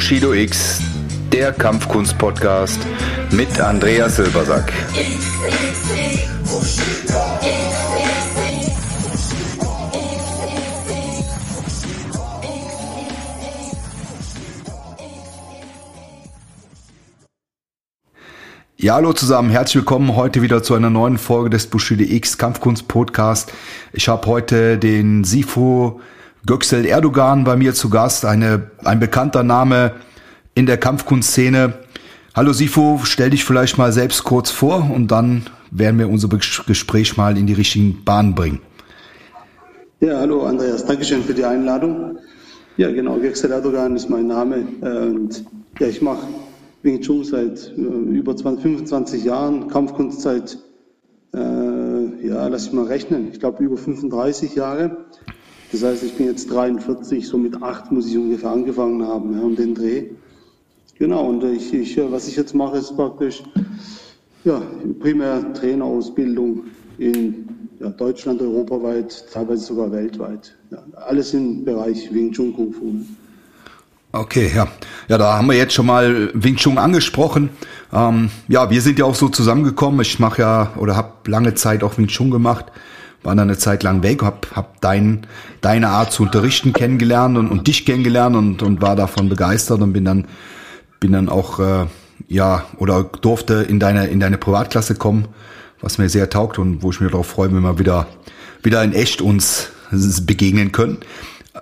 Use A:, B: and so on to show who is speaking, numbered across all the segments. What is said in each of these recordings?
A: Bushido X, der Kampfkunst-Podcast mit Andreas Silbersack. Ja, hallo zusammen, herzlich willkommen heute wieder zu einer neuen Folge des Bushido X Kampfkunst Podcast. Ich habe heute den Sifu Göksel Erdogan bei mir zu Gast, eine, ein bekannter Name in der Kampfkunstszene. Hallo Sifu, stell dich vielleicht mal selbst kurz vor und dann werden wir unser Gespräch mal in die richtigen Bahnen bringen.
B: Ja, hallo Andreas, Dankeschön für die Einladung. Ja, genau, Göksel Erdogan ist mein Name und ja, ich mache Wing Chun seit äh, über 20, 25 Jahren, Kampfkunst seit, äh, ja, lass ich mal rechnen, ich glaube über 35 Jahre. Das heißt, ich bin jetzt 43, so mit acht muss ich ungefähr angefangen haben, ja, um den Dreh. Genau, und ich, ich, was ich jetzt mache, ist praktisch ja, primär Trainerausbildung in ja, Deutschland, europaweit, teilweise sogar weltweit. Ja, alles im Bereich Wing Chun Kung Fu.
A: Okay, ja. Ja, da haben wir jetzt schon mal Wing Chun angesprochen. Ähm, ja, wir sind ja auch so zusammengekommen. Ich mache ja oder habe lange Zeit auch Wing Chun gemacht. War dann eine Zeit lang weg, hab, hab dein, deine Art zu unterrichten kennengelernt und, und dich kennengelernt und, und war davon begeistert und bin dann, bin dann auch, äh, ja, oder durfte in deine, in deine Privatklasse kommen, was mir sehr taugt und wo ich mir darauf freue, wenn wir wieder, wieder in echt uns begegnen können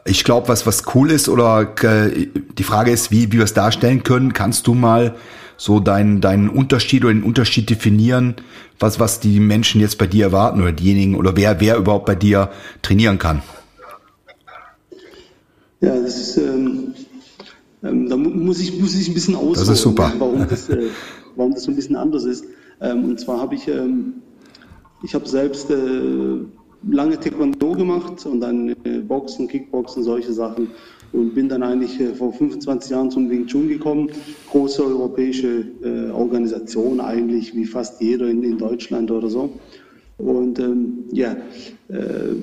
A: ich glaube, was was cool ist oder äh, die Frage ist, wie, wie wir es darstellen können. Kannst du mal so deinen deinen Unterschied oder den Unterschied definieren, was was die Menschen jetzt bei dir erwarten oder diejenigen oder wer wer überhaupt bei dir trainieren kann?
B: Ja, das ist ähm, ähm, da muss ich muss ich ein bisschen ausholen,
A: das ist super.
B: warum das äh, warum das so ein bisschen anders ist. Ähm, und zwar habe ich ähm, ich habe selbst äh, lange Taekwondo gemacht und dann äh, Boxen, Kickboxen, solche Sachen. Und bin dann eigentlich äh, vor 25 Jahren zum Wing Chun gekommen. Große europäische äh, Organisation eigentlich, wie fast jeder in, in Deutschland oder so. Und ähm, ja, äh,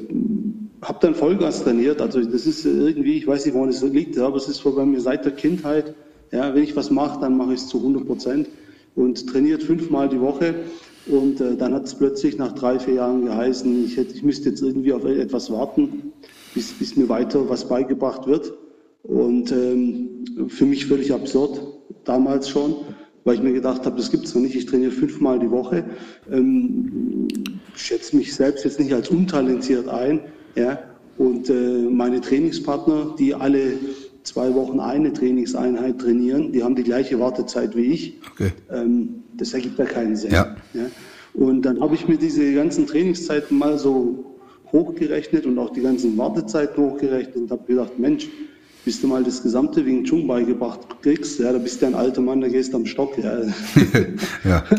B: habe dann Vollgas trainiert. Also das ist irgendwie, ich weiß nicht, woran es liegt, aber es ist bei mir seit der Kindheit. Ja, wenn ich was mache, dann mache ich es zu 100 Prozent und trainiert fünfmal die Woche. Und äh, dann hat es plötzlich nach drei, vier Jahren geheißen, ich, hätte, ich müsste jetzt irgendwie auf etwas warten, bis, bis mir weiter was beigebracht wird. Und ähm, für mich völlig absurd, damals schon, weil ich mir gedacht habe, das gibt es noch nicht. Ich trainiere fünfmal die Woche, ähm, schätze mich selbst jetzt nicht als untalentiert ein. Ja? Und äh, meine Trainingspartner, die alle zwei Wochen eine Trainingseinheit trainieren, die haben die gleiche Wartezeit wie ich. Okay. Ähm, das ergibt ja keinen Sinn. Ja. ja. Und dann habe ich mir diese ganzen Trainingszeiten mal so hochgerechnet und auch die ganzen Wartezeiten hochgerechnet und habe gedacht, Mensch, bis du mal das gesamte Wing Chun beigebracht kriegst, ja, da bist du ein alter Mann, da gehst du am Stock. Ja. ja.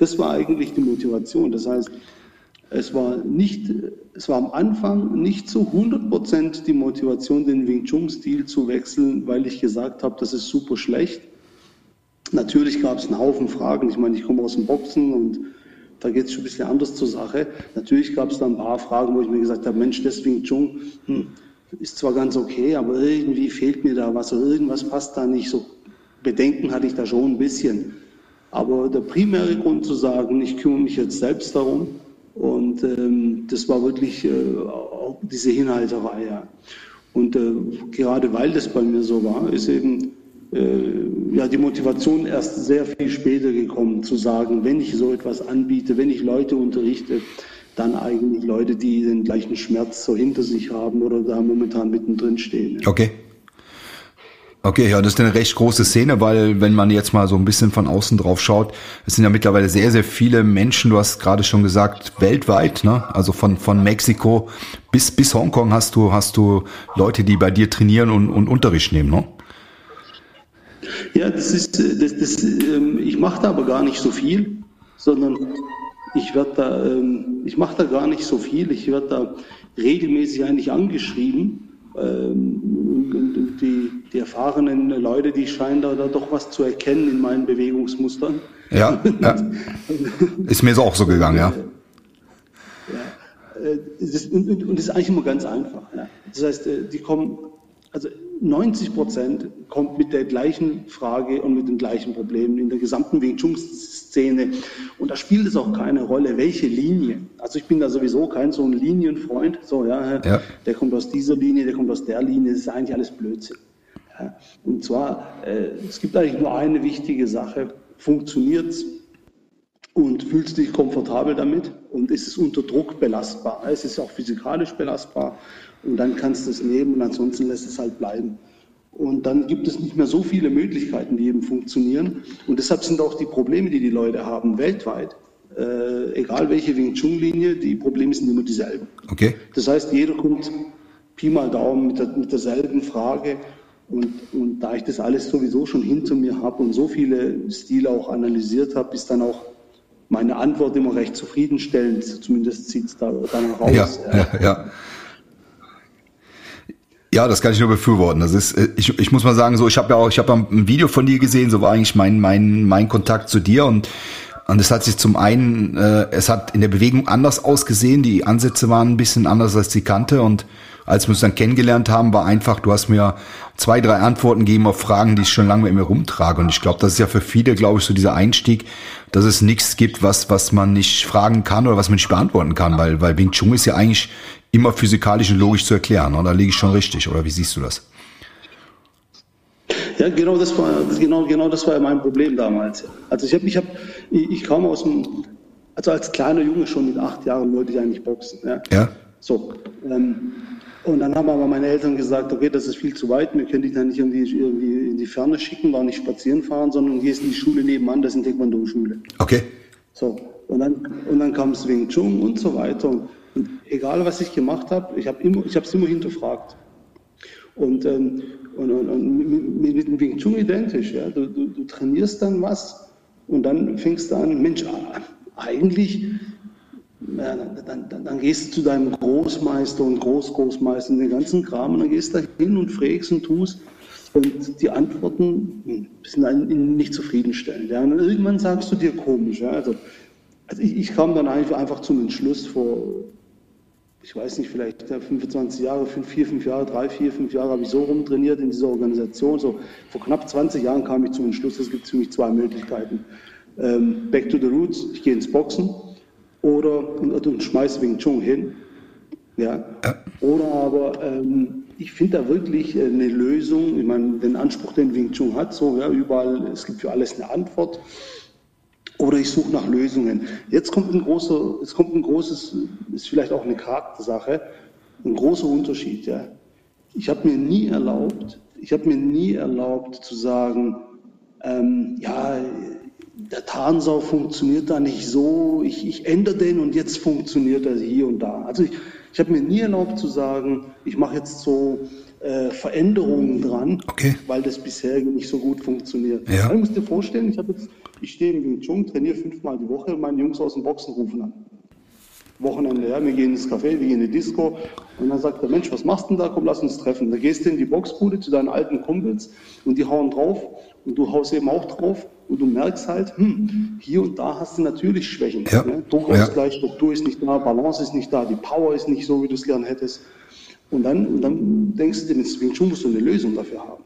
B: Das war eigentlich die Motivation. Das heißt, es war nicht, es war am Anfang nicht zu 100 Prozent die Motivation, den Wing Chun Stil zu wechseln, weil ich gesagt habe, das ist super schlecht. Natürlich gab es einen Haufen Fragen. Ich meine, ich komme aus dem Boxen und da geht es schon ein bisschen anders zur Sache. Natürlich gab es da ein paar Fragen, wo ich mir gesagt habe, Mensch, das Wing Chun hm, ist zwar ganz okay, aber irgendwie fehlt mir da was irgendwas passt da nicht. So Bedenken hatte ich da schon ein bisschen. Aber der primäre Grund zu sagen, ich kümmere mich jetzt selbst darum, und ähm, das war wirklich äh, auch diese Hinhalterei. Ja. Und äh, gerade weil das bei mir so war, ist eben ja die Motivation erst sehr viel später gekommen, zu sagen, wenn ich so etwas anbiete, wenn ich Leute unterrichte, dann eigentlich Leute, die den gleichen Schmerz so hinter sich haben oder da momentan mittendrin stehen.
A: Okay. Okay, ja, das ist eine recht große Szene, weil wenn man jetzt mal so ein bisschen von außen drauf schaut, es sind ja mittlerweile sehr, sehr viele Menschen, du hast gerade schon gesagt, weltweit, ne? Also von, von Mexiko bis, bis Hongkong hast du, hast du Leute, die bei dir trainieren und, und Unterricht nehmen, ne?
B: Ja, das ist, das, das, ähm, ich mache da aber gar nicht so viel, sondern ich werde da, ähm, ich mache da gar nicht so viel, ich werde da regelmäßig eigentlich angeschrieben ähm, die, die, erfahrenen Leute, die scheinen da, da, doch was zu erkennen in meinen Bewegungsmustern.
A: Ja, ja. ist mir so auch so gegangen, ja.
B: ja. Äh, ist, und, und, das ist eigentlich immer ganz einfach. Ja. Das heißt, äh, die kommen, also 90 Prozent kommt mit der gleichen Frage und mit den gleichen Problemen in der gesamten Wing Chun Szene. Und da spielt es auch keine Rolle, welche Linie. Also ich bin da sowieso kein so ein Linienfreund. So, ja, ja. der kommt aus dieser Linie, der kommt aus der Linie. Das ist eigentlich alles Blödsinn. Ja. Und zwar, äh, es gibt eigentlich nur eine wichtige Sache. Funktioniert es und fühlst dich komfortabel damit und ist es unter Druck belastbar. Es ist auch physikalisch belastbar und dann kannst du es nehmen und ansonsten lässt es halt bleiben. Und dann gibt es nicht mehr so viele Möglichkeiten, die eben funktionieren. Und deshalb sind auch die Probleme, die die Leute haben, weltweit, äh, egal welche Wing Chun-Linie, die Probleme sind immer dieselben.
A: Okay.
B: Das heißt, jeder kommt Pi mal Daumen mit, der, mit derselben Frage. Und, und da ich das alles sowieso schon hinter mir habe und so viele Stile auch analysiert habe, ist dann auch meine Antwort immer recht zufriedenstellend. Zumindest sieht es da dann raus.
A: Ja, ja, ja. Ja, das kann ich nur befürworten. Das ist, äh, ich, ich muss mal sagen, so, ich habe ja auch, ich habe ein Video von dir gesehen, so war eigentlich mein, mein, mein Kontakt zu dir und und es hat sich zum einen, äh, es hat in der Bewegung anders ausgesehen, die Ansätze waren ein bisschen anders als die kannte und als wir uns dann kennengelernt haben, war einfach, du hast mir zwei, drei Antworten gegeben auf Fragen, die ich schon lange mit mir rumtrage. Und ich glaube, das ist ja für viele, glaube ich, so dieser Einstieg, dass es nichts gibt, was, was man nicht fragen kann oder was man nicht beantworten kann, weil, weil Wing Chun ist ja eigentlich immer physikalisch und logisch zu erklären. Oder? Da liege ich schon richtig, oder wie siehst du das?
B: Ja, genau das war genau, genau das war mein Problem damals. Also ich habe, ich habe, ich, ich kam aus dem, also als kleiner Junge schon mit acht Jahren wollte ich eigentlich boxen. Ja.
A: ja.
B: So. Ähm, und dann haben aber meine Eltern gesagt, okay, das ist viel zu weit, wir können dich dann nicht irgendwie, irgendwie in die Ferne schicken, war nicht spazieren fahren, sondern gehst in die Schule nebenan, das ist eine Taekwondo-Schule.
A: Okay.
B: So. Und dann, und dann kam es Wing Chun und so weiter. Und egal was ich gemacht habe, ich habe es immer hinterfragt. Und, ähm, und, und, und mit, mit, dem Wing Chun identisch. Ja? Du, du, du, trainierst dann was und dann fängst du an, Mensch, eigentlich, ja, dann, dann, dann, gehst du zu deinem Großmeister und Großgroßmeister und den ganzen Kram und dann gehst du da hin und fragst und tust. Und die Antworten sind nicht zufriedenstellend. Ja? Und irgendwann sagst du dir komisch. Ja? Also, also ich, ich, kam dann einfach zum Entschluss vor ich weiß nicht, vielleicht 25 Jahre, fünf, vier, fünf Jahre, drei, vier, fünf Jahre habe ich so rumtrainiert in dieser Organisation. So vor knapp 20 Jahren kam ich zum Entschluss, es gibt für mich zwei Möglichkeiten. Ähm, back to the roots, ich gehe ins Boxen oder und, und schmeiße Wing Chun hin. Ja. Oder aber ähm, ich finde da wirklich eine Lösung. Ich meine, den Anspruch, den Wing Chun hat, so ja, überall, es gibt für alles eine Antwort oder ich suche nach Lösungen. Jetzt kommt ein großer, es kommt ein großes, ist vielleicht auch eine Charaktersache, ein großer Unterschied. Ja. Ich habe mir nie erlaubt, ich habe mir nie erlaubt zu sagen, ähm, ja, der Tarnsau funktioniert da nicht so, ich, ich ändere den und jetzt funktioniert er hier und da. Also ich, ich habe mir nie erlaubt zu sagen, ich mache jetzt so äh, Veränderungen dran,
A: okay.
B: weil das bisher nicht so gut funktioniert.
A: Ja.
B: Ich muss dir vorstellen, ich, jetzt, ich stehe im Wing Chun, trainiere fünfmal die Woche und meine Jungs aus dem Boxen rufen an. Wochenende, ja, wir gehen ins Café, wir gehen in die Disco und dann sagt der Mensch, was machst du denn da? Komm, lass uns treffen. Da gehst du in die Boxbude zu deinen alten Kumpels und die hauen drauf und du haust eben auch drauf und du merkst halt, hm, hier und da hast du natürlich Schwächen.
A: Ja.
B: Ne? Druckausgleich, ja. Struktur ist nicht da, Balance ist nicht da, die Power ist nicht so, wie du es gern hättest. Und dann, und dann denkst du dir, mit Wing Chun musst du eine Lösung dafür haben.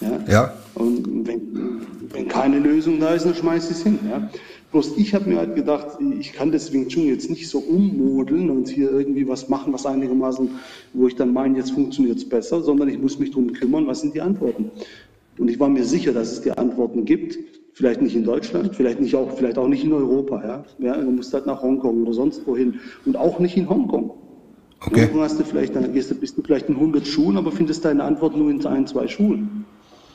A: Ja. ja.
B: Und wenn, wenn keine Lösung da ist, dann schmeißt es hin. Ja. Bloß ich habe mir halt gedacht, ich kann das Wing Chun jetzt nicht so ummodeln und hier irgendwie was machen, was einigermaßen, wo ich dann meine, jetzt funktioniert es besser, sondern ich muss mich darum kümmern, was sind die Antworten. Und ich war mir sicher, dass es die Antworten gibt. Vielleicht nicht in Deutschland, vielleicht nicht auch, vielleicht auch nicht in Europa. Ja. ja du musst halt nach Hongkong oder sonst wohin. Und auch nicht in Hongkong.
A: Okay.
B: Morgen hast du vielleicht, dann gehst du, bist du vielleicht in 100 Schulen, aber findest deine Antwort nur in ein, zwei Schulen.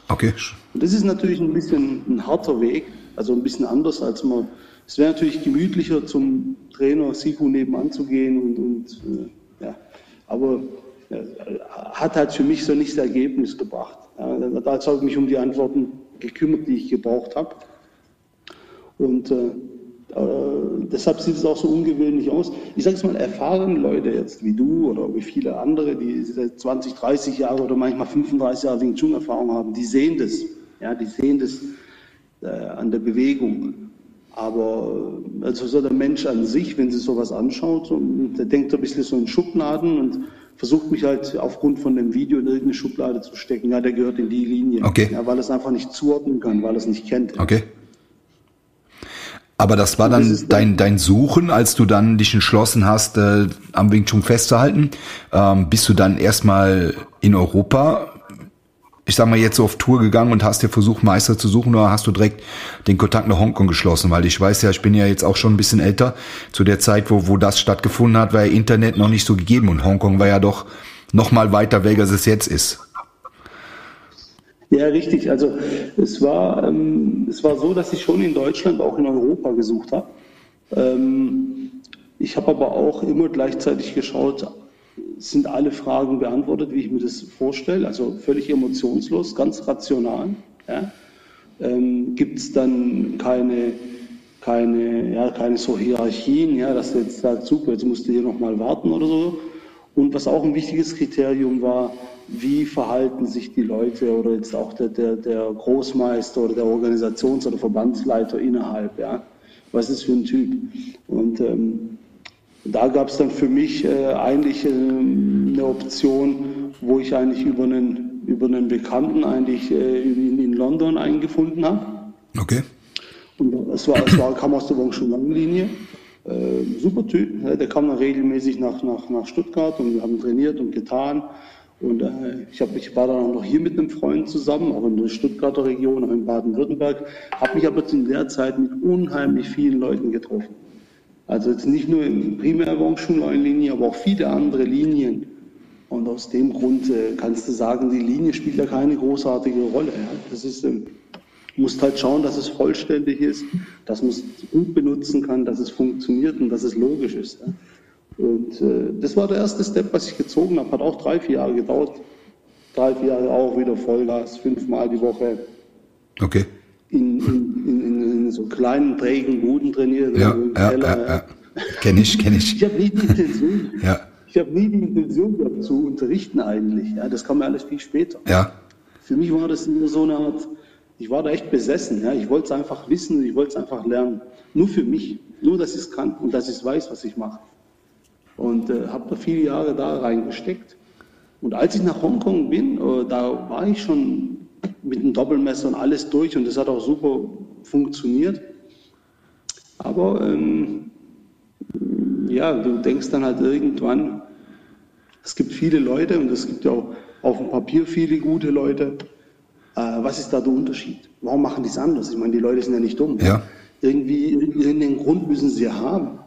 A: Okay.
B: Und das ist natürlich ein bisschen ein harter Weg, also ein bisschen anders als man. Es wäre natürlich gemütlicher zum Trainer Siku nebenan zu gehen und, und äh, ja, aber ja, hat halt für mich so nicht das Ergebnis gebracht. Ja, da habe ich mich um die Antworten gekümmert, die ich gebraucht habe. Und äh, äh, deshalb sieht es auch so ungewöhnlich aus. Ich sage es mal, erfahrene Leute jetzt wie du oder wie viele andere, die 20, 30 Jahre oder manchmal 35 Jahre Wing Chun Erfahrung haben, die sehen das. Ja, die sehen das äh, an der Bewegung. Aber also so der Mensch an sich, wenn sie sowas anschaut, und der denkt ein bisschen so in Schubladen und versucht mich halt aufgrund von dem Video in irgendeine Schublade zu stecken. Ja, der gehört in die Linie.
A: Okay.
B: Ja, weil es einfach nicht zuordnen kann, weil es nicht kennt.
A: Okay. Aber das war dann dein, dein Suchen, als du dann dich entschlossen hast, äh, am Wing Chun festzuhalten. Ähm, bist du dann erstmal in Europa, ich sag mal jetzt so auf Tour gegangen und hast dir versucht, Meister zu suchen oder hast du direkt den Kontakt nach Hongkong geschlossen? Weil ich weiß ja, ich bin ja jetzt auch schon ein bisschen älter. Zu der Zeit, wo, wo das stattgefunden hat, war ja Internet noch nicht so gegeben und Hongkong war ja doch noch mal weiter weg, als es jetzt ist.
B: Ja, richtig. Also es war, ähm, es war so, dass ich schon in Deutschland, auch in Europa gesucht habe. Ähm, ich habe aber auch immer gleichzeitig geschaut, sind alle Fragen beantwortet, wie ich mir das vorstelle, also völlig emotionslos, ganz rational. Ja? Ähm, Gibt es dann keine, keine, ja, keine so Hierarchien, ja, dass du jetzt sagst, super, jetzt musst du hier nochmal warten oder so. Und was auch ein wichtiges Kriterium war, wie verhalten sich die Leute oder jetzt auch der, der, der Großmeister oder der Organisations- oder Verbandsleiter innerhalb, ja. Was ist für ein Typ? Und ähm, da gab es dann für mich äh, eigentlich äh, eine Option, wo ich eigentlich über einen, über einen Bekannten eigentlich äh, in, in London eingefunden habe.
A: Okay.
B: Und es war, es war, kam aus der Wong-Chun-Linie. Äh, super Typ. Der kam dann regelmäßig nach, nach, nach Stuttgart und wir haben trainiert und getan. Und äh, ich, hab, ich war dann auch noch hier mit einem Freund zusammen, auch in der Stuttgarter Region, auch in Baden-Württemberg, habe mich aber in der Zeit mit unheimlich vielen Leuten getroffen. Also jetzt nicht nur im Primärwurmschullinie, aber auch viele andere Linien. Und aus dem Grund äh, kannst du sagen, die Linie spielt ja keine großartige Rolle. Ja? Das ist, ähm, musst halt schauen, dass es vollständig ist, dass man es gut benutzen kann, dass es funktioniert und dass es logisch ist. Und äh, das war der erste Step, was ich gezogen habe. Hat auch drei, vier Jahre gedauert. Drei, vier Jahre auch wieder Vollgas, fünfmal die Woche.
A: Okay.
B: In, in, in, in so kleinen, trägen Buden trainiert.
A: Ja, ja, Keller. ja, ja. Kenn ich, kenn ich.
B: ich habe nie die Intention.
A: ja.
B: Ich habe nie die Intention gehabt zu unterrichten eigentlich. Ja, das kam mir alles viel später.
A: Ja.
B: Für mich war das nur so eine Art, ich war da echt besessen. Ja. Ich wollte es einfach wissen, ich wollte es einfach lernen. Nur für mich. Nur, dass ich es kann und dass ich weiß, was ich mache und äh, habe da viele Jahre da reingesteckt. Und als ich nach Hongkong bin, äh, da war ich schon mit dem Doppelmesser und alles durch und das hat auch super funktioniert. Aber ähm, ja, du denkst dann halt irgendwann, es gibt viele Leute und es gibt ja auch auf dem Papier viele gute Leute. Äh, was ist da der Unterschied? Warum machen die es anders? Ich meine, die Leute sind ja nicht dumm.
A: Ja.
B: Irgendwie irgendeinen Grund müssen sie haben.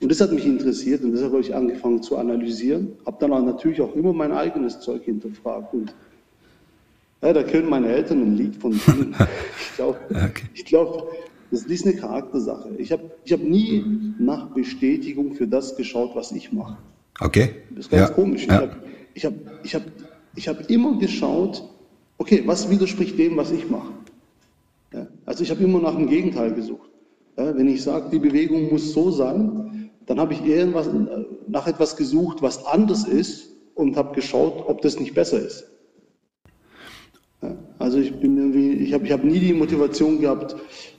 B: Und das hat mich interessiert und deshalb habe ich angefangen zu analysieren. Habe dann auch natürlich auch immer mein eigenes Zeug hinterfragt. Und ja, da können meine Eltern ein Lied von singen. ich glaube, okay. glaub, das ist eine Charaktersache. Ich habe ich hab nie nach Bestätigung für das geschaut, was ich mache.
A: Okay.
B: Das ist ganz ja. komisch. Ja. Ich habe ich hab, ich hab, ich hab immer geschaut, okay, was widerspricht dem, was ich mache? Ja, also ich habe immer nach dem Gegenteil gesucht. wenn ich sage, die Bewegung muss so sein, dann habe ich irgendwas, nach etwas gesucht, was anders ist und habe geschaut, ob das nicht besser ist. Ja, also ich ich habe ich hab nie die Motivation gehabt, äh,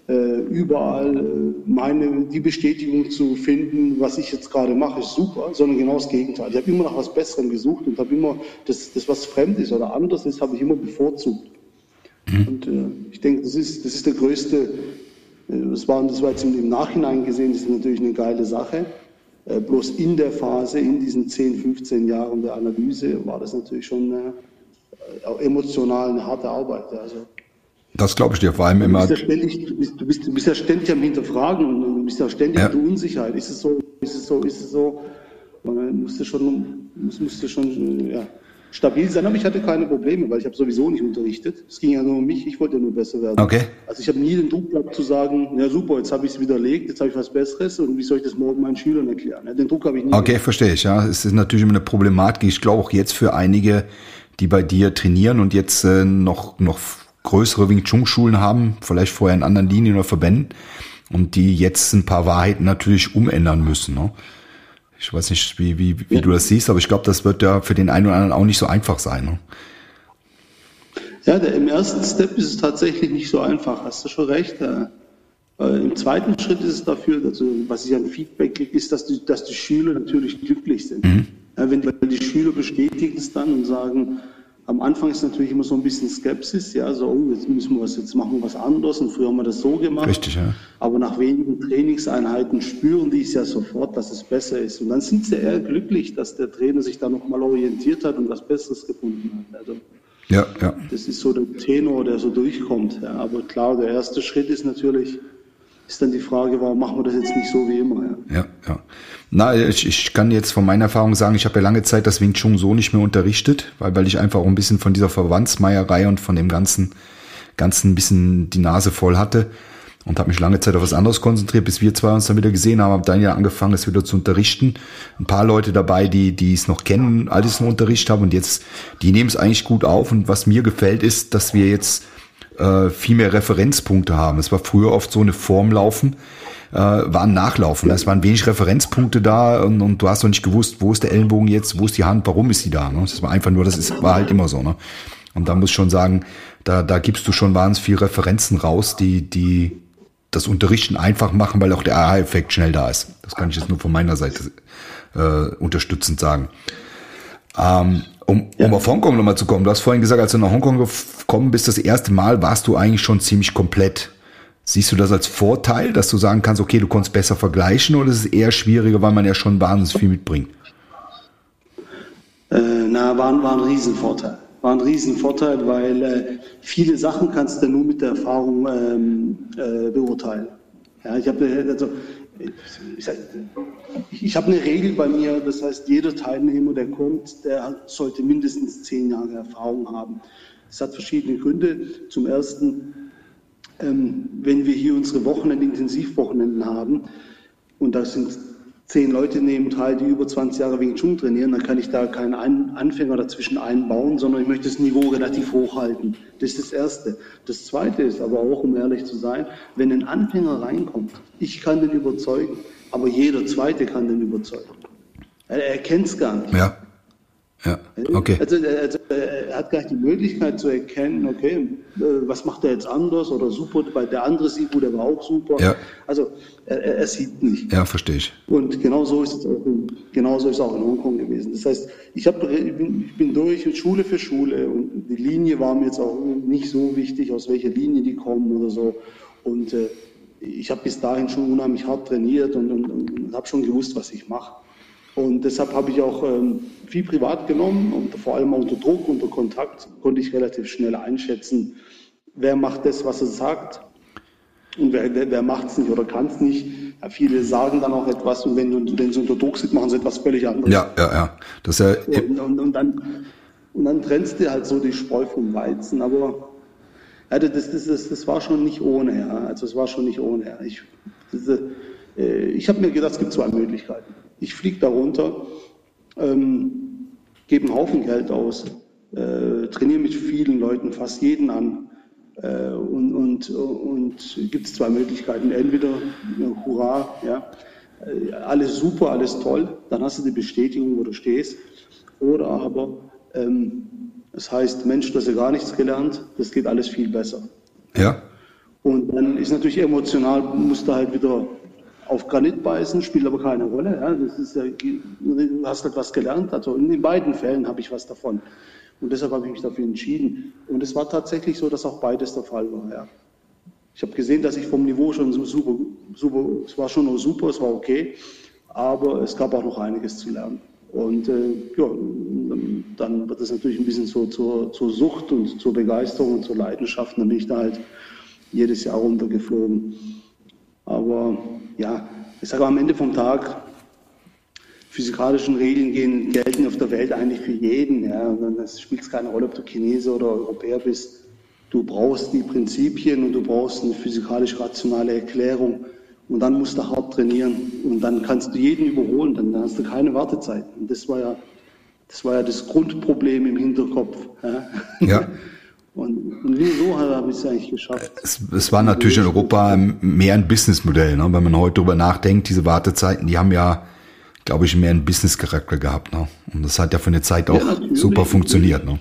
B: überall äh, meine, die Bestätigung zu finden, was ich jetzt gerade mache, ist super, sondern genau das Gegenteil. Ich habe immer nach was Besserem gesucht und habe immer das, das, was fremd ist oder anders ist, habe ich immer bevorzugt. Mhm. Und äh, ich denke, das ist, das ist der größte, äh, das war, das war jetzt im Nachhinein gesehen, das ist natürlich eine geile Sache. Äh, bloß in der Phase, in diesen 10, 15 Jahren der Analyse, war das natürlich schon eine, äh, emotional eine harte Arbeit. Also,
A: das glaube ich dir vor allem immer.
B: Du bist, ja ständig, du, bist, du, bist, du bist ja ständig am Hinterfragen und du bist ja ständig ja. in der Unsicherheit. Ist es so, ist es so, ist es so? Und dann musst du schon, musst du schon, ja, stabil sein, aber ich hatte keine Probleme, weil ich habe sowieso nicht unterrichtet. Es ging ja nur um mich, ich wollte ja nur besser werden.
A: Okay.
B: Also ich habe nie den Druck gehabt zu sagen, ja super, jetzt habe ich es widerlegt, jetzt habe ich was Besseres und wie soll ich das morgen meinen Schülern erklären? Ja, den Druck habe ich nie.
A: Okay, gehabt. verstehe ich. Ja, es ist natürlich immer eine Problematik. Ich glaube auch jetzt für einige, die bei dir trainieren und jetzt äh, noch noch größere Wing Chun Schulen haben, vielleicht vorher in anderen Linien oder Verbänden und die jetzt ein paar Wahrheiten natürlich umändern müssen. Ne? Ich weiß nicht, wie, wie, wie ja. du das siehst, aber ich glaube, das wird ja für den einen oder anderen auch nicht so einfach sein. Ne?
B: Ja, der, im ersten Step ist es tatsächlich nicht so einfach, hast du schon recht. Äh, Im zweiten Schritt ist es dafür, also, was ich an Feedback kriege, ist, dass die, dass die Schüler natürlich glücklich sind. Mhm. wenn die Schüler bestätigen es dann und sagen, am Anfang ist natürlich immer so ein bisschen Skepsis, ja, so, oh, jetzt müssen wir was, jetzt machen wir was anderes und früher haben wir das so gemacht.
A: Richtig, ja.
B: Aber nach wenigen Trainingseinheiten spüren die es ja sofort, dass es besser ist. Und dann sind sie eher glücklich, dass der Trainer sich da nochmal orientiert hat und was Besseres gefunden hat. Also,
A: ja, ja.
B: Das ist so der Tenor, der so durchkommt. Ja. Aber klar, der erste Schritt ist natürlich, ist dann die Frage, warum machen wir das jetzt nicht so wie immer?
A: Ja, ja. ja. Na, ich, ich kann jetzt von meiner Erfahrung sagen, ich habe ja lange Zeit das Wing Chun so nicht mehr unterrichtet, weil, weil ich einfach auch ein bisschen von dieser Verwandsmeierei und von dem ganzen, ganzen bisschen die Nase voll hatte und habe mich lange Zeit auf was anderes konzentriert, bis wir zwei uns dann wieder gesehen haben, habe dann ja angefangen, es wieder zu unterrichten. Ein paar Leute dabei, die die es noch kennen, alles noch unterrichtet haben und jetzt, die nehmen es eigentlich gut auf und was mir gefällt ist, dass wir jetzt äh, viel mehr Referenzpunkte haben. Es war früher oft so eine Form laufen, äh, waren Nachlaufen. Es waren wenig Referenzpunkte da und, und, du hast noch nicht gewusst, wo ist der Ellenbogen jetzt, wo ist die Hand, warum ist die da. Ne? Das war einfach nur, das ist, war halt immer so. Ne? Und da muss ich schon sagen, da, da gibst du schon wahnsinnig viel Referenzen raus, die, die das Unterrichten einfach machen, weil auch der Aha-Effekt schnell da ist. Das kann ich jetzt nur von meiner Seite äh, unterstützend sagen. Ähm, um, ja. um auf Hongkong nochmal zu kommen, du hast vorhin gesagt, als du nach Hongkong gekommen bist, das erste Mal warst du eigentlich schon ziemlich komplett. Siehst du das als Vorteil, dass du sagen kannst, okay, du konntest besser vergleichen oder ist es eher schwieriger, weil man ja schon wahnsinnig viel mitbringt?
B: Äh, na, war, war ein Riesenvorteil. War ein Riesenvorteil, weil äh, viele Sachen kannst du nur mit der Erfahrung ähm, äh, beurteilen. Ja, ich habe also, ich, ich habe eine Regel bei mir, das heißt, jeder Teilnehmer, der kommt, der sollte mindestens zehn Jahre Erfahrung haben. Das hat verschiedene Gründe. Zum ersten, ähm, wenn wir hier unsere Wochenende, Intensivwochenenden haben, und da sind zehn Leute nehmen teil, die über 20 Jahre Wing Chun trainieren, dann kann ich da keinen Anfänger dazwischen einbauen, sondern ich möchte das Niveau relativ hoch halten. Das ist das Erste. Das Zweite ist aber auch, um ehrlich zu sein, wenn ein Anfänger reinkommt, ich kann den überzeugen, aber jeder Zweite kann den überzeugen. Er, kennt es gar nicht.
A: Ja. Ja, okay.
B: Also, also, er hat gar nicht die Möglichkeit zu erkennen, okay, äh, was macht er jetzt anders oder super, weil der andere Sibu, der war auch super.
A: Ja.
B: Also er, er sieht nicht.
A: Ja, verstehe ich.
B: Und genau so ist es auch in, genau so ist es auch in Hongkong gewesen. Das heißt, ich, hab, ich, bin, ich bin durch Schule für Schule und die Linie war mir jetzt auch nicht so wichtig, aus welcher Linie die kommen oder so. Und äh, ich habe bis dahin schon unheimlich hart trainiert und, und, und habe schon gewusst, was ich mache. Und deshalb habe ich auch ähm, viel privat genommen und vor allem unter Druck, unter Kontakt konnte ich relativ schnell einschätzen, wer macht das, was er sagt und wer, wer, wer macht es nicht oder kann es nicht. Ja, viele sagen dann auch etwas und wenn, du, wenn sie unter Druck sind, machen sie etwas völlig anderes.
A: Ja, ja, ja. Das ja
B: und, und, und, dann, und dann trennst du halt so die Spreu vom Weizen. Aber ja, das, das, das, das war schon nicht ohne. Ja. Also es war schon nicht ohne. Ich, das, äh, ich habe mir gedacht, es gibt zwei Möglichkeiten. Ich fliege da runter, ähm, gebe einen Haufen Geld aus, äh, trainiere mit vielen Leuten, fast jeden an. Äh, und und, und gibt es zwei Möglichkeiten. Entweder Hurra, ja, äh, alles super, alles toll, dann hast du die Bestätigung, wo du stehst. Oder aber ähm, das heißt, Mensch, du hast ja gar nichts gelernt, das geht alles viel besser.
A: Ja.
B: Und dann ist natürlich emotional, musst du halt wieder auf Granit beißen, spielt aber keine Rolle. Ja. Das ist ja, du hast halt was gelernt. Also in beiden Fällen habe ich was davon. Und deshalb habe ich mich dafür entschieden. Und es war tatsächlich so, dass auch beides der Fall war. Ja. Ich habe gesehen, dass ich vom Niveau schon super, super, es war schon noch super, es war okay, aber es gab auch noch einiges zu lernen. Und äh, ja, dann wird es natürlich ein bisschen so zur, zur Sucht und zur Begeisterung und zur Leidenschaft. Dann bin ich da halt jedes Jahr runtergeflogen. Aber ja, ich sage am Ende vom Tag, physikalischen Regeln gehen, gelten auf der Welt eigentlich für jeden. Ja. Es spielt keine Rolle, ob du Chinese oder Europäer bist. Du brauchst die Prinzipien und du brauchst eine physikalisch-rationale Erklärung. Und dann musst du hart trainieren. Und dann kannst du jeden überholen. Dann hast du keine Wartezeit. Und das war ja das, war ja das Grundproblem im Hinterkopf.
A: Ja. ja.
B: Und, und so habe ich es eigentlich geschafft.
A: Es, es war natürlich in Europa mehr ein Businessmodell. Ne? Wenn man heute darüber nachdenkt, diese Wartezeiten, die haben ja, glaube ich, mehr einen Business-Charakter gehabt. Ne? Und das hat ja für eine Zeit auch ja, super funktioniert. Ne?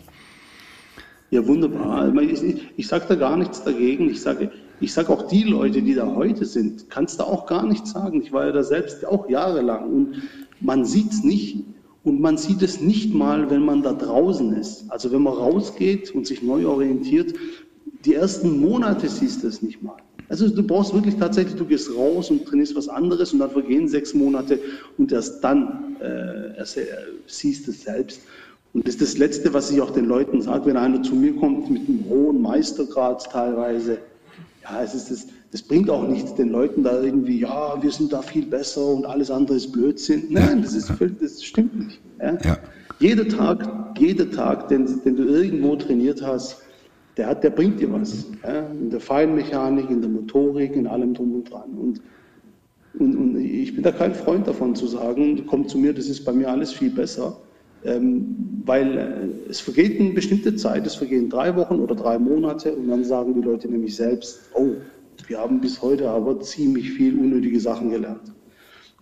B: Ja, wunderbar. Ich, ich, ich sage da gar nichts dagegen. Ich sage, ich sage auch die Leute, die da heute sind, kannst du auch gar nichts sagen. Ich war ja da selbst auch jahrelang und man sieht es nicht. Und man sieht es nicht mal, wenn man da draußen ist. Also wenn man rausgeht und sich neu orientiert, die ersten Monate siehst du es nicht mal. Also du brauchst wirklich tatsächlich, du gehst raus und trainierst was anderes und dann vergehen sechs Monate und erst dann äh, erst, äh, siehst du es selbst. Und das ist das Letzte, was ich auch den Leuten sage, wenn einer zu mir kommt mit einem hohen Meistergrad teilweise. Ja, es ist das, das bringt auch nichts, den Leuten da irgendwie, ja, wir sind da viel besser und alles andere ist Blödsinn. Nein, das, ist, das stimmt nicht. Ja? Ja. Jeder Tag, jeder Tag, den, den du irgendwo trainiert hast, der, hat, der bringt dir was. Ja? In der Feinmechanik, in der Motorik, in allem drum und dran. Und, und, und ich bin da kein Freund davon zu sagen, komm zu mir, das ist bei mir alles viel besser. Ähm, weil äh, es vergeht eine bestimmte Zeit, es vergehen drei Wochen oder drei Monate und dann sagen die Leute nämlich selbst, oh, wir haben bis heute aber ziemlich viel unnötige Sachen gelernt.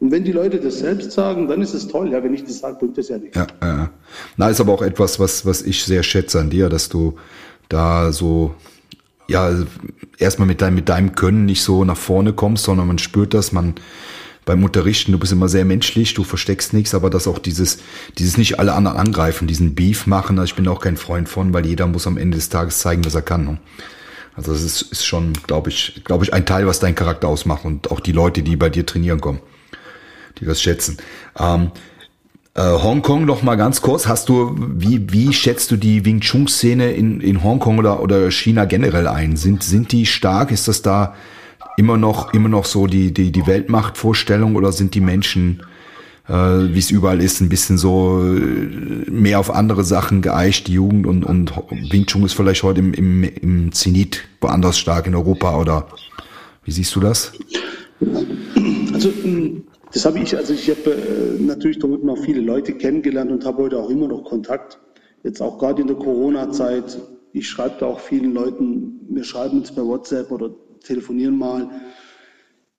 B: Und wenn die Leute das selbst sagen, dann ist es toll. Ja, wenn ich das sage, bringt das ja nichts. Ja,
A: ja. Na, ist aber auch etwas, was, was ich sehr schätze an dir, dass du da so, ja, erstmal mit deinem, mit deinem Können nicht so nach vorne kommst, sondern man spürt das, man, beim Unterrichten, du bist immer sehr menschlich, du versteckst nichts, aber dass auch dieses, dieses nicht alle anderen angreifen, diesen Beef machen, also ich bin auch kein Freund von, weil jeder muss am Ende des Tages zeigen, was er kann. Ne? Also das ist, ist schon, glaube ich, glaube ich, ein Teil, was deinen Charakter ausmacht und auch die Leute, die bei dir trainieren kommen, die das schätzen. Ähm, äh, Hongkong noch mal ganz kurz. Hast du, wie, wie schätzt du die Wing Chun Szene in, in Hongkong oder, oder China generell ein? Sind, sind die stark? Ist das da immer noch, immer noch so die, die, die Weltmachtvorstellung oder sind die Menschen, äh, wie es überall ist, ein bisschen so äh, mehr auf andere Sachen geeicht, die Jugend und, und Wing Chun ist vielleicht heute im, im, im Zenit woanders stark in Europa oder wie siehst du das?
B: Also ähm, das habe ich, also ich habe äh, natürlich dort noch viele Leute kennengelernt und habe heute auch immer noch Kontakt. Jetzt auch gerade in der Corona-Zeit. Ich schreibe da auch vielen Leuten, wir schreiben uns per WhatsApp oder telefonieren mal.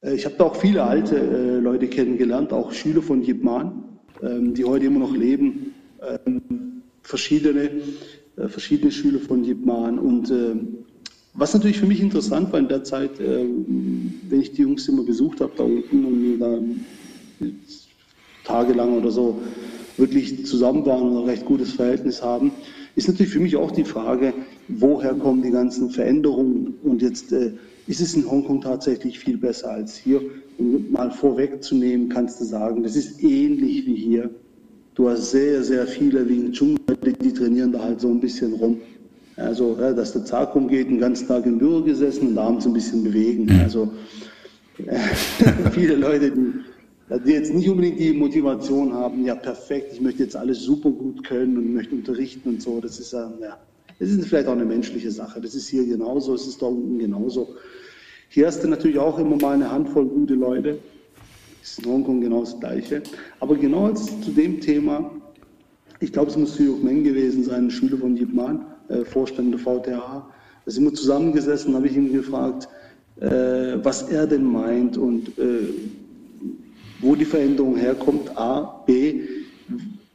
B: Äh, ich habe da auch viele alte äh, Leute kennengelernt, auch Schüler von Jibman, ähm, die heute immer noch leben. Ähm, verschiedene, äh, verschiedene Schüler von Jibman. Und äh, was natürlich für mich interessant war in der Zeit, äh, wenn ich die Jungs immer besucht habe da unten und da tagelang oder so wirklich zusammen waren und ein recht gutes Verhältnis haben, ist natürlich für mich auch die Frage, woher kommen die ganzen Veränderungen und jetzt äh, ist es in Hongkong tatsächlich viel besser als hier. Um mal vorwegzunehmen, kannst du sagen, das ist ähnlich wie hier. Du hast sehr, sehr viele Wing Chun, die trainieren da halt so ein bisschen rum. Also, ja, dass der Tag umgeht, den ganzen Tag im Büro gesessen und abends ein bisschen bewegen. Also, äh, viele Leute, die, die jetzt nicht unbedingt die Motivation haben, ja perfekt, ich möchte jetzt alles super gut können und möchte unterrichten und so. Das ist ja, ja, das ist vielleicht auch eine menschliche Sache. Das ist hier genauso, es ist da unten genauso. Hier hast du natürlich auch immer mal eine Handvoll gute Leute. Das ist in Hongkong genau das Gleiche. Aber genau zu dem Thema, ich glaube, es muss Suyuk Meng gewesen sein, ein Schüler von Yip Man, äh, Vorstand der VTA. Da sind wir zusammengesessen, habe ich ihn gefragt, äh, was er denn meint und äh, wo die Veränderung herkommt. A, B,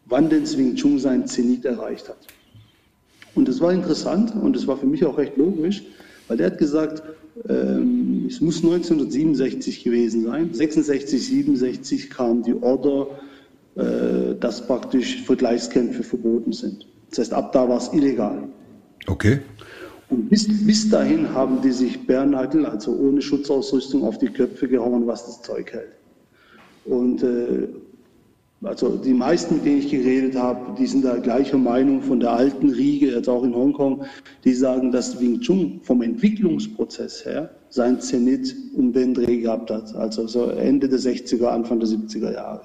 B: wann denn Wing Chun sein Zenit erreicht hat. Und das war interessant und das war für mich auch recht logisch, weil der hat gesagt, ähm, es muss 1967 gewesen sein. 66, 67 kam die Order, äh, dass praktisch Vergleichskämpfe verboten sind. Das heißt, ab da war es illegal.
A: Okay.
B: Und bis, bis dahin haben die sich Bärnagel, also ohne Schutzausrüstung, auf die Köpfe gehauen, was das Zeug hält. Und äh, also die meisten, mit denen ich geredet habe, die sind da gleicher Meinung von der alten Riege, jetzt auch in Hongkong, die sagen, dass Wing Chun vom Entwicklungsprozess her sein Zenit um den Dreh gehabt hat, also so Ende der 60er, Anfang der 70er Jahre.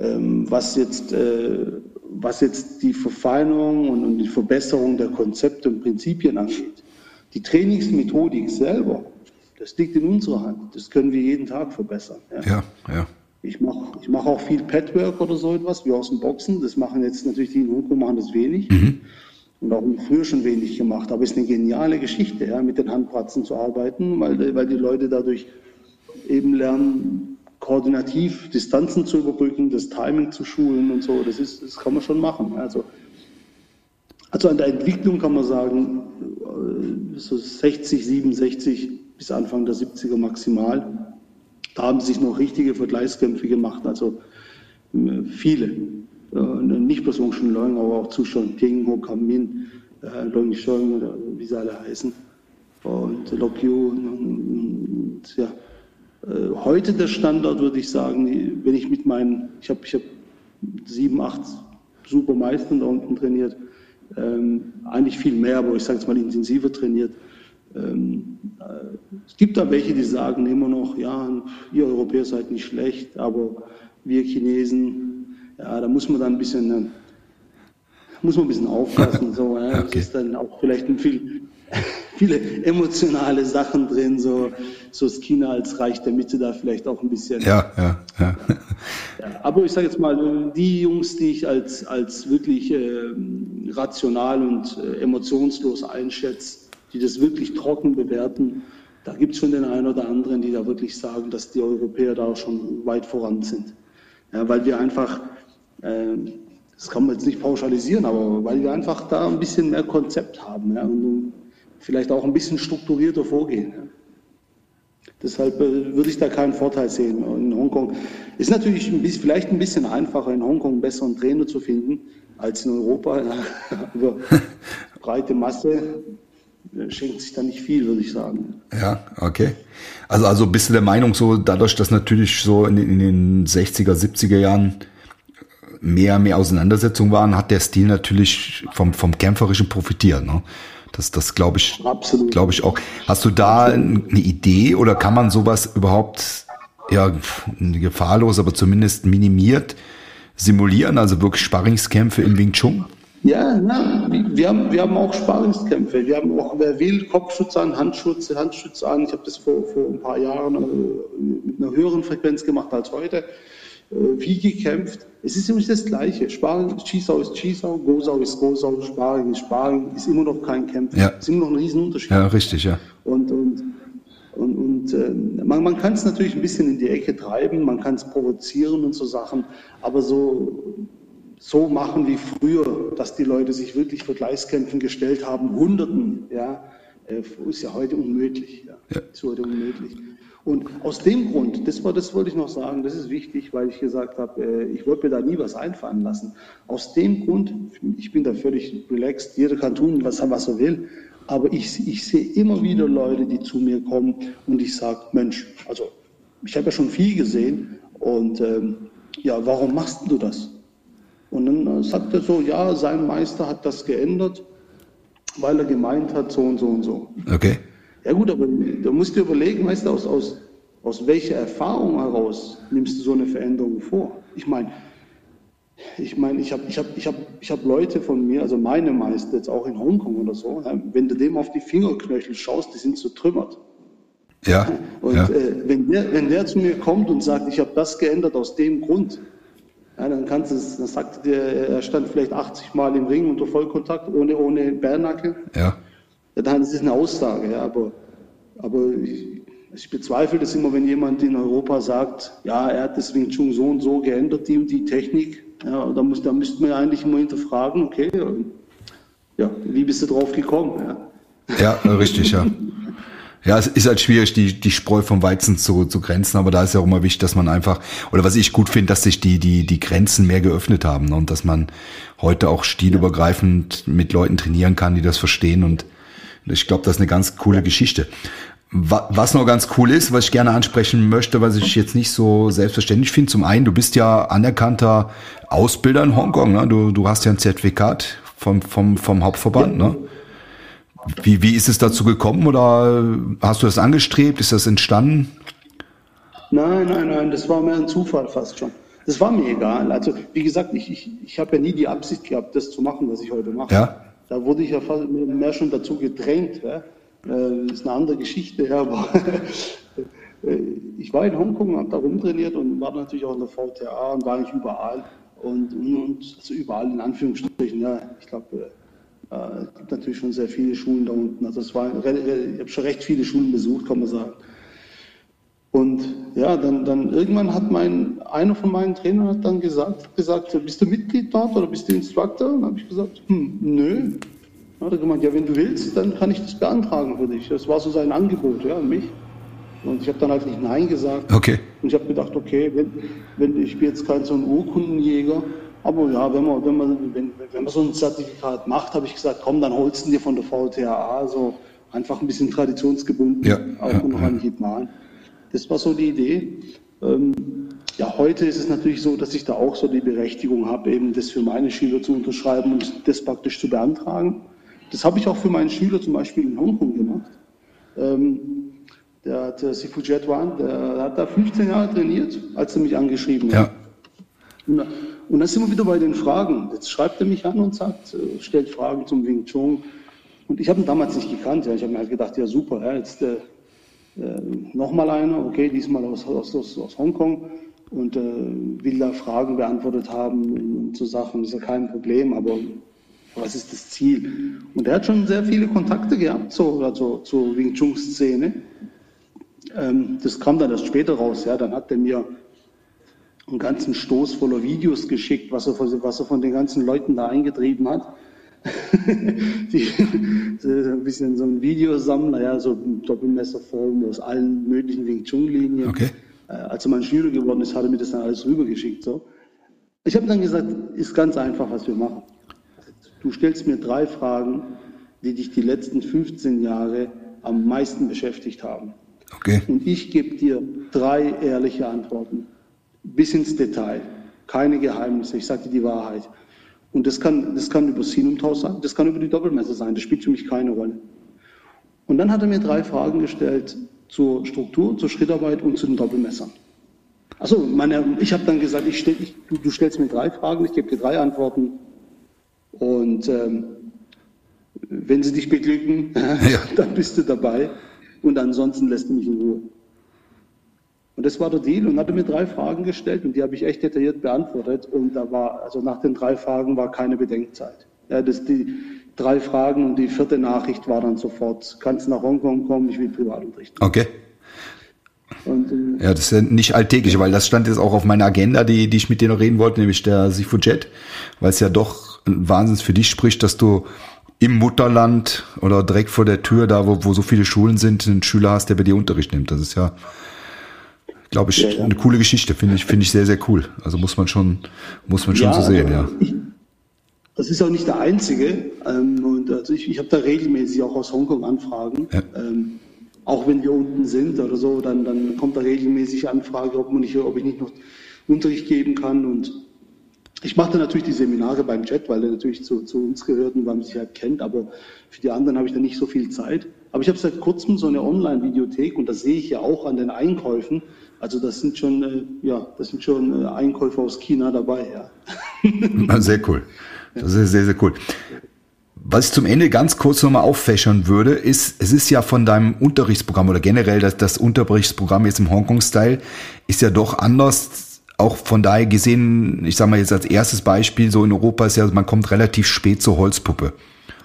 B: Ähm, was, jetzt, äh, was jetzt die Verfeinerung und, und die Verbesserung der Konzepte und Prinzipien angeht, die Trainingsmethodik selber, das liegt in unserer Hand. Das können wir jeden Tag verbessern.
A: Ja, ja. ja.
B: Ich mache ich mach auch viel Padwork oder so etwas, wie aus dem Boxen. Das machen jetzt natürlich die in Hongkong machen das wenig. Mhm. Und auch früher schon wenig gemacht. Aber es ist eine geniale Geschichte, ja, mit den Handpratzen zu arbeiten, weil, weil die Leute dadurch eben lernen, koordinativ Distanzen zu überbrücken, das Timing zu schulen und so. Das, ist, das kann man schon machen. Also, also an der Entwicklung kann man sagen, äh, so 60, 67 bis Anfang der 70er maximal. Da haben sich noch richtige Vergleichskämpfe gemacht. Also viele. Nicht bloß Wong Chun Leung, aber auch Zu Shon Ping, Ho Kam Min, Leung Shong oder wie sie alle heißen. Und Lok Yu. Und, ja. Heute der Standard, würde ich sagen, wenn ich mit meinen, ich habe ich hab sieben, acht super Meistern da unten trainiert, ähm, eigentlich viel mehr, aber ich sage jetzt mal intensiver trainiert. Ähm, äh, es gibt da welche, die sagen immer noch, ja, ihr Europäer seid nicht schlecht, aber wir Chinesen, ja, da muss man dann ein bisschen, äh, muss man ein bisschen aufpassen. So, ja. Okay. Das ist dann auch vielleicht ein viel, viele emotionale Sachen drin, so, so das China als Reich der Mitte da vielleicht auch ein bisschen.
A: Ja, ja, ja.
B: ja aber ich sage jetzt mal, die Jungs, die ich als, als wirklich äh, rational und äh, emotionslos einschätze, die das wirklich trocken bewerten, da gibt es schon den einen oder anderen, die da wirklich sagen, dass die Europäer da auch schon weit voran sind. Ja, weil wir einfach, äh, das kann man jetzt nicht pauschalisieren, aber weil wir einfach da ein bisschen mehr Konzept haben ja, und vielleicht auch ein bisschen strukturierter vorgehen. Ja. Deshalb äh, würde ich da keinen Vorteil sehen. In Hongkong ist natürlich ein bisschen, vielleicht ein bisschen einfacher, in Hongkong einen besseren Trainer zu finden als in Europa. Ja. Aber breite Masse schenkt sich da nicht viel, würde ich sagen.
A: Ja, okay. Also, also bist du der Meinung, so dadurch, dass natürlich so in, in den 60er, 70er Jahren mehr, mehr Auseinandersetzungen waren, hat der Stil natürlich vom, vom Kämpferischen profitiert. Ne? Das, das glaube ich, glaube ich auch. Hast du da eine Idee oder kann man sowas überhaupt, ja, gefahrlos, aber zumindest minimiert simulieren? Also wirklich Sparringskämpfe im Wing Chun?
B: Ja, na, wir, haben, wir haben auch Sparingskämpfe. Wir haben auch, wer will, Kopfschutz an, Handschutz, Handschutz an. Ich habe das vor, vor ein paar Jahren äh, mit einer höheren Frequenz gemacht als heute. Äh, wie gekämpft. Es ist immer das Gleiche. Sparring, Schießau ist Schießau, Gosau ist Gosau, Sparring ist Sparring, ist immer noch kein Kämpfen.
A: Ja.
B: Ist immer noch ein Riesenunterschied.
A: Ja, richtig, ja.
B: Und, und, und, und äh, man, man kann es natürlich ein bisschen in die Ecke treiben, man kann es provozieren und so Sachen, aber so so machen wie früher, dass die Leute sich wirklich für Gleiskämpfen gestellt haben, Hunderten, ja, äh, ist ja heute unmöglich. Ja. ja. Ist heute unmöglich. Und aus dem Grund, das, war, das wollte ich noch sagen, das ist wichtig, weil ich gesagt habe, äh, ich wollte mir da nie was einfallen lassen. Aus dem Grund, ich bin da völlig relaxed, jeder kann tun, was, was er will, aber ich, ich sehe immer wieder Leute, die zu mir kommen und ich sage, Mensch, also ich habe ja schon viel gesehen und ähm, ja, warum machst du das? Und dann äh, sagt er so, ja, sein Meister hat das geändert, weil er gemeint hat, so und so und so.
A: Okay.
B: Ja gut, aber da musst du überlegen, weißt du, aus, aus, aus welcher Erfahrung heraus nimmst du so eine Veränderung vor? Ich meine, ich meine, ich habe ich hab, ich hab, ich hab Leute von mir, also meine Meister, jetzt auch in Hongkong oder so, wenn du dem auf die Fingerknöchel schaust, die sind zertrümmert.
A: Ja.
B: Und
A: ja.
B: Äh, wenn, der, wenn der zu mir kommt und sagt, ich habe das geändert aus dem Grund, ja, dann kannst du es, dann sagt dir, er stand vielleicht 80 Mal im Ring unter Vollkontakt, ohne, ohne Bärnacke.
A: Ja.
B: ja dann ist es eine Aussage, ja, aber, aber ich, ich bezweifle das immer, wenn jemand in Europa sagt, ja, er hat das Wing Chun so und so geändert, die, die Technik. Ja, da, muss, da müsste man ja eigentlich immer hinterfragen, okay, ja, wie bist du drauf gekommen?
A: Ja, ja richtig, ja. Ja, es ist halt schwierig, die, die Spreu vom Weizen zu, zu grenzen, aber da ist ja auch immer wichtig, dass man einfach, oder was ich gut finde, dass sich die, die, die Grenzen mehr geöffnet haben ne, und dass man heute auch stilübergreifend mit Leuten trainieren kann, die das verstehen und ich glaube, das ist eine ganz coole Geschichte. Was noch ganz cool ist, was ich gerne ansprechen möchte, was ich jetzt nicht so selbstverständlich finde, zum einen, du bist ja anerkannter Ausbilder in Hongkong, ne? du, du hast ja ein Zertifikat vom, vom, vom Hauptverband, ne? Wie, wie ist es dazu gekommen oder hast du das angestrebt? Ist das entstanden?
B: Nein, nein, nein, das war mehr ein Zufall fast schon. Das war mir egal. Also, wie gesagt, ich, ich, ich habe ja nie die Absicht gehabt, das zu machen, was ich heute mache.
A: Ja.
B: Da wurde ich ja fast mehr schon dazu gedrängt. Ja. Äh, das ist eine andere Geschichte, ja, aber äh, ich war in Hongkong, habe da rumtrainiert und war natürlich auch in der VTA und war eigentlich überall. Und, und also überall in Anführungsstrichen, ja, ich glaube, äh, es gibt natürlich schon sehr viele Schulen da unten. Also es war, ich habe schon recht viele Schulen besucht, kann man sagen. Und ja, dann, dann irgendwann hat mein, einer von meinen Trainern hat dann gesagt, gesagt, bist du Mitglied dort oder bist du Instructor? Und dann habe ich gesagt, hm, nö. Dann hat er gemeint, ja, wenn du willst, dann kann ich das beantragen für dich. Das war so sein Angebot, ja, an mich. Und ich habe dann halt nicht Nein gesagt.
A: Okay.
B: Und ich habe gedacht, okay, wenn, wenn, ich bin jetzt kein so ein Urkundenjäger, aber ja, wenn man, wenn man, wenn, wenn man so ein Zertifikat macht, habe ich gesagt, komm, dann holst du dir von der VTAA so einfach ein bisschen traditionsgebunden,
A: ja,
B: auch
A: ja,
B: noch ja. Das war so die Idee. Ähm, ja, heute ist es natürlich so, dass ich da auch so die Berechtigung habe, eben das für meine Schüler zu unterschreiben und das praktisch zu beantragen. Das habe ich auch für meinen Schüler zum Beispiel in Hongkong gemacht. Ähm, der, der Sifu Jetwan, der hat da 15 Jahre trainiert, als er mich angeschrieben hat. Und, und dann sind wir wieder bei den Fragen. Jetzt schreibt er mich an und sagt, äh, stellt Fragen zum Wing Chun. Und ich habe ihn damals nicht gekannt. Ja. Ich habe mir halt gedacht, ja super, ja, jetzt äh, äh, nochmal einer, okay, diesmal aus, aus, aus Hongkong und äh, will da Fragen beantwortet haben so Sachen, ist ja kein Problem, aber was ist das Ziel? Und er hat schon sehr viele Kontakte gehabt so, also, zur Wing Chun-Szene. Ähm, das kam dann erst später raus, ja, dann hat er mir einen ganzen Stoß voller Videos geschickt, was er, was er von den ganzen Leuten da eingetrieben hat. die, ein bisschen so ein Videosammler, ja, so Doppelmesserform aus allen möglichen Wing Chun-Linien.
A: Okay.
B: Äh, als er mein Schüler geworden ist, hat er mir das dann alles rübergeschickt. So. Ich habe dann gesagt, ist ganz einfach, was wir machen. Du stellst mir drei Fragen, die dich die letzten 15 Jahre am meisten beschäftigt haben.
A: Okay.
B: Und ich gebe dir drei ehrliche Antworten. Bis ins Detail. Keine Geheimnisse. Ich sage dir die Wahrheit. Und das kann, das kann über Sinumtausch sein, das kann über die Doppelmesse sein. Das spielt für mich keine Rolle. Und dann hat er mir drei Fragen gestellt zur Struktur, zur Schrittarbeit und zu den Doppelmessern. Also, meine, ich habe dann gesagt, ich stell, ich, du, du, stellst mir drei Fragen, ich gebe dir drei Antworten. Und ähm, wenn sie dich beglücken, ja. dann bist du dabei. Und ansonsten lässt du mich in Ruhe. Und das war der Deal und hatte mir drei Fragen gestellt und die habe ich echt detailliert beantwortet. Und da war, also nach den drei Fragen war keine Bedenkzeit. Ja, das, die drei Fragen und die vierte Nachricht war dann sofort, kannst nach Hongkong kommen, ich will privat unterrichten.
A: Okay. Und, äh, ja, das ist ja nicht alltäglich, weil das stand jetzt auch auf meiner Agenda, die, die ich mit dir noch reden wollte, nämlich der Sifu Jet, weil es ja doch wahnsinnig für dich spricht, dass du im Mutterland oder direkt vor der Tür, da wo, wo so viele Schulen sind, einen Schüler hast, der bei dir Unterricht nimmt. Das ist ja glaube ich, ja, ja. eine coole Geschichte, finde ich, finde ich sehr, sehr cool. Also muss man schon, muss man schon ja, so sehen, ja. Ich,
B: das ist auch nicht der einzige. Ähm, und also ich, ich habe da regelmäßig auch aus Hongkong Anfragen. Ähm, auch wenn wir unten sind oder so, dann, dann kommt da regelmäßig Anfrage, ob, man nicht, ob ich nicht noch Unterricht geben kann. Und ich mache dann natürlich die Seminare beim Chat, weil er natürlich zu, zu uns gehört und weil man sich halt kennt. Aber für die anderen habe ich dann nicht so viel Zeit. Aber ich habe seit kurzem so eine Online-Videothek und das sehe ich ja auch an den Einkäufen. Also das sind schon, äh, ja, das sind schon äh, Einkäufe aus China dabei,
A: ja. Sehr cool. Das ist sehr, sehr cool. Was ich zum Ende ganz kurz nochmal auffächern würde, ist, es ist ja von deinem Unterrichtsprogramm oder generell das, das Unterrichtsprogramm jetzt im Hongkong-Style ist ja doch anders. Auch von daher gesehen, ich sage mal jetzt als erstes Beispiel, so in Europa ist ja, man kommt relativ spät zur Holzpuppe.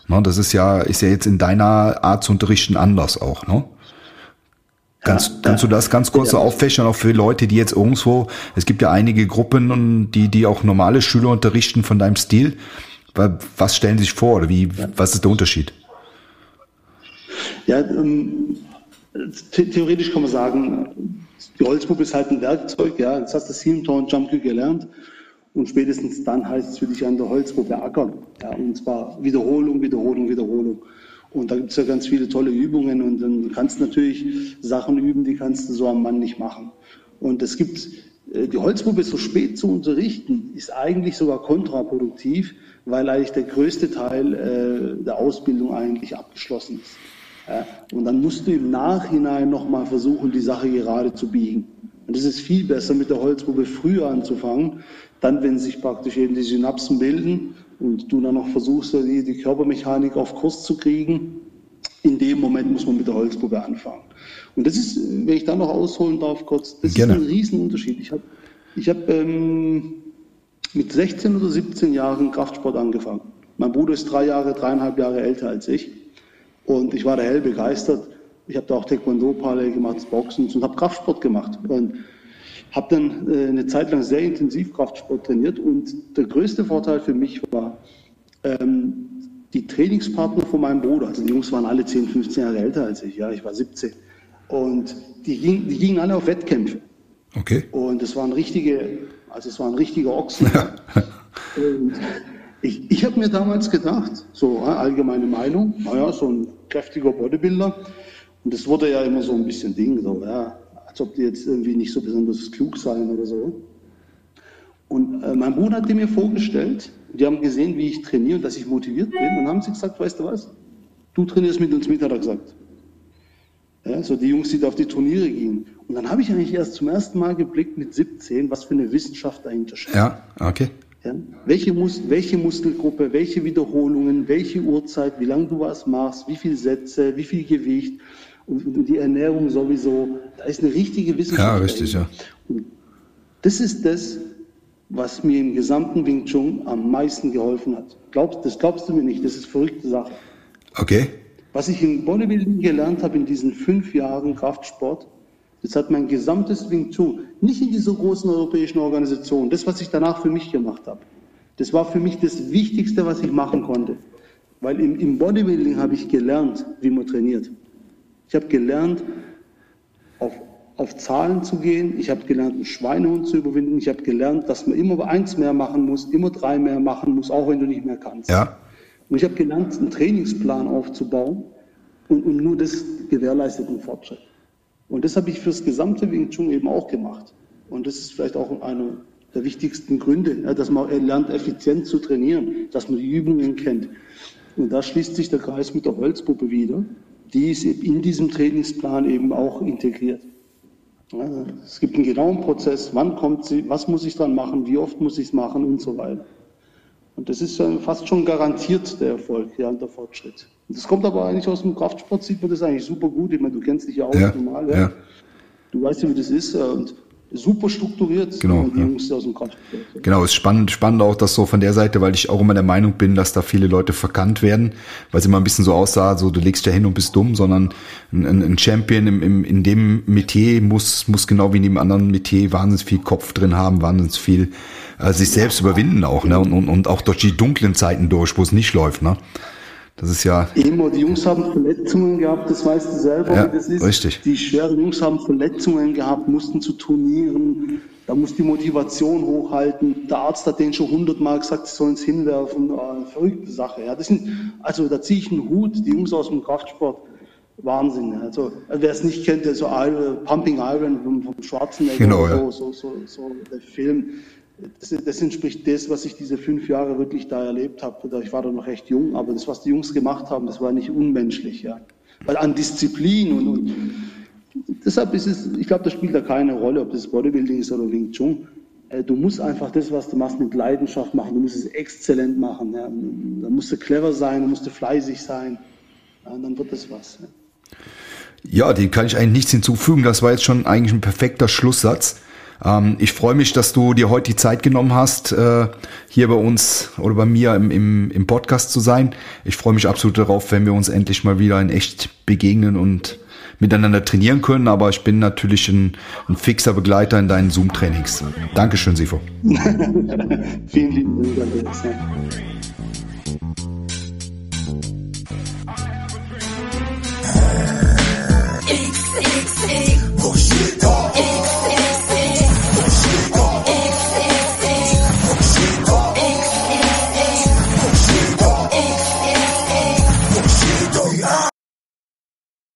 A: Ne, das ist ja, ist ja jetzt in deiner Art zu unterrichten anders auch, ne? Kannst, ja, kannst du das ganz kurz ja. so auffächern, auch für Leute, die jetzt irgendwo, es gibt ja einige Gruppen, die, die auch normale Schüler unterrichten von deinem Stil. Was stellen Sie sich vor oder wie, ja. was ist der Unterschied?
B: Ja, ähm, theoretisch kann man sagen, die Holzpuppe ist halt ein Werkzeug, ja. Jetzt hast du Seamtor und Jumpy gelernt und spätestens dann heißt es für dich an der Holzpuppe ackern. Ja, und zwar Wiederholung, Wiederholung, Wiederholung. Und da gibt es ja ganz viele tolle Übungen und dann kannst du natürlich Sachen üben, die kannst du so am Mann nicht machen. Und es gibt, äh, die Holzpuppe so spät zu unterrichten, ist eigentlich sogar kontraproduktiv, weil eigentlich der größte Teil äh, der Ausbildung eigentlich abgeschlossen ist. Und dann musst du im Nachhinein nochmal versuchen, die Sache gerade zu biegen. Und es ist viel besser, mit der Holzpuppe früher anzufangen, dann, wenn sich praktisch eben die Synapsen bilden und du dann noch versuchst, die, die Körpermechanik auf Kurs zu kriegen, in dem Moment muss man mit der Holzpuppe anfangen. Und das ist, wenn ich da noch ausholen darf, kurz, das Gerne. ist ein Riesenunterschied. Ich habe ich hab, ähm, mit 16 oder 17 Jahren Kraftsport angefangen. Mein Bruder ist drei Jahre, dreieinhalb Jahre älter als ich. Und ich war da hell begeistert. Ich habe da auch Taekwondo-Parallel gemacht, Boxen und habe Kraftsport gemacht. Und habe dann äh, eine Zeit lang sehr intensiv Kraftsport trainiert und der größte Vorteil für mich war, ähm, die Trainingspartner von meinem Bruder, also die Jungs waren alle 10, 15 Jahre älter als ich, ja, ich war 17. Und die, ging, die gingen alle auf Wettkämpfe.
A: Okay.
B: Und es waren richtige, also es waren richtige Ochsen. und ich, ich habe mir damals gedacht, so allgemeine Meinung, naja, so ein kräftiger Bodybuilder. Und das wurde ja immer so ein bisschen Ding, so, ja, als ob die jetzt irgendwie nicht so besonders klug seien oder so. Und äh, mein Bruder hat mir vorgestellt, die haben gesehen, wie ich trainiere und dass ich motiviert bin. Und haben sie gesagt, weißt du was, du trainierst mit uns mit, hat er gesagt. Ja, so die Jungs, die da auf die Turniere gingen. Und dann habe ich eigentlich erst zum ersten Mal geblickt mit 17, was für eine Wissenschaft dahinter steckt.
A: Ja, okay.
B: Ja, welche, Mus welche Muskelgruppe, welche Wiederholungen, welche Uhrzeit, wie lange du was machst, wie viele Sätze, wie viel Gewicht und, die Ernährung sowieso. Da ist eine richtige Wissenschaft.
A: Ja, richtig, ja.
B: Und das ist das, was mir im gesamten Wing Chun am meisten geholfen hat. Glaubst, das glaubst du mir nicht, das ist verrückte Sache.
A: Okay.
B: Was ich im Bodybuilding gelernt habe in diesen fünf Jahren Kraftsport, das hat mein gesamtes Wing Chun, nicht in dieser großen europäischen Organisation, das, was ich danach für mich gemacht habe, das war für mich das Wichtigste, was ich machen konnte. Weil im, im Bodybuilding habe ich gelernt, wie man trainiert. Ich habe gelernt, auf, auf Zahlen zu gehen. Ich habe gelernt, einen Schweinehund zu überwinden. Ich habe gelernt, dass man immer eins mehr machen muss, immer drei mehr machen muss, auch wenn du nicht mehr kannst.
A: Ja.
B: Und ich habe gelernt, einen Trainingsplan aufzubauen und, und nur das gewährleistet einen Fortschritt. Und das habe ich fürs gesamte Wing Chun eben auch gemacht. Und das ist vielleicht auch einer der wichtigsten Gründe, dass man lernt, effizient zu trainieren, dass man die Übungen kennt. Und da schließt sich der Kreis mit der Holzpuppe wieder. Die ist in diesem Trainingsplan eben auch integriert. Es gibt einen genauen Prozess, wann kommt sie, was muss ich dran machen, wie oft muss ich es machen und so weiter. Und das ist fast schon garantiert der Erfolg, ja, und der Fortschritt. Und das kommt aber eigentlich aus dem Kraftsport, sieht man das eigentlich super gut. Ich meine, du kennst dich ja auch ja, normal, ja. ja. Du weißt ja, wie das ist. Und super strukturiert,
A: genau, die ja. Jungs aus dem Kraftsport. Genau, ist spannend, spannend auch das so von der Seite, weil ich auch immer der Meinung bin, dass da viele Leute verkannt werden, weil es immer ein bisschen so aussah, so du legst ja hin und bist dumm, sondern ein, ein Champion im, im, in dem Metier muss, muss genau wie in dem anderen Metier wahnsinnig viel Kopf drin haben, wahnsinnig viel äh, sich selbst überwinden auch, ne? Und, und, und auch durch die dunklen Zeiten durch, wo es nicht läuft, ne? Das ist ja.
B: Immer, die Jungs haben Verletzungen gehabt, das weißt du selber,
A: ja, das ist. Richtig.
B: Die schweren Jungs haben Verletzungen gehabt, mussten zu Turnieren, da muss die Motivation hochhalten. Der Arzt hat denen schon hundertmal gesagt, sie sollen es hinwerfen. Äh, verrückte Sache. Ja. Das sind, also da ziehe ich einen Hut, die Jungs aus dem Kraftsport. Wahnsinn. Also wer es nicht kennt, der so Pumping Iron vom, vom Schwarzenegger,
A: genau,
B: ja. so, so, so, so der Film das, das, entspricht das, was ich diese fünf Jahre wirklich da erlebt habe. Ich war da noch recht jung, aber das, was die Jungs gemacht haben, das war nicht unmenschlich. Ja. Weil an Disziplin und, und deshalb ist es, ich glaube, das spielt da keine Rolle, ob das Bodybuilding ist oder Wing Chun. Äh, du musst einfach das, was du machst, mit Leidenschaft machen. Du musst es exzellent machen. Ja. Da musst du clever sein, da musst du fleißig sein. Ja, dann wird das was. Ja,
A: dem kann ich eigentlich nichts hinzufügen. Das war jetzt schon eigentlich ein perfekter Schlusssatz. Ähm, ich freue mich, dass du dir heute die Zeit genommen hast, äh, hier bei uns oder bei mir im, im, im Podcast zu sein. Ich freue mich absolut darauf, wenn wir uns endlich mal wieder in echt begegnen und miteinander trainieren können, aber ich bin natürlich ein, ein fixer Begleiter in deinen Zoom-Trainings. Dankeschön, Sifo.
B: Vielen lieben Dank. Hey.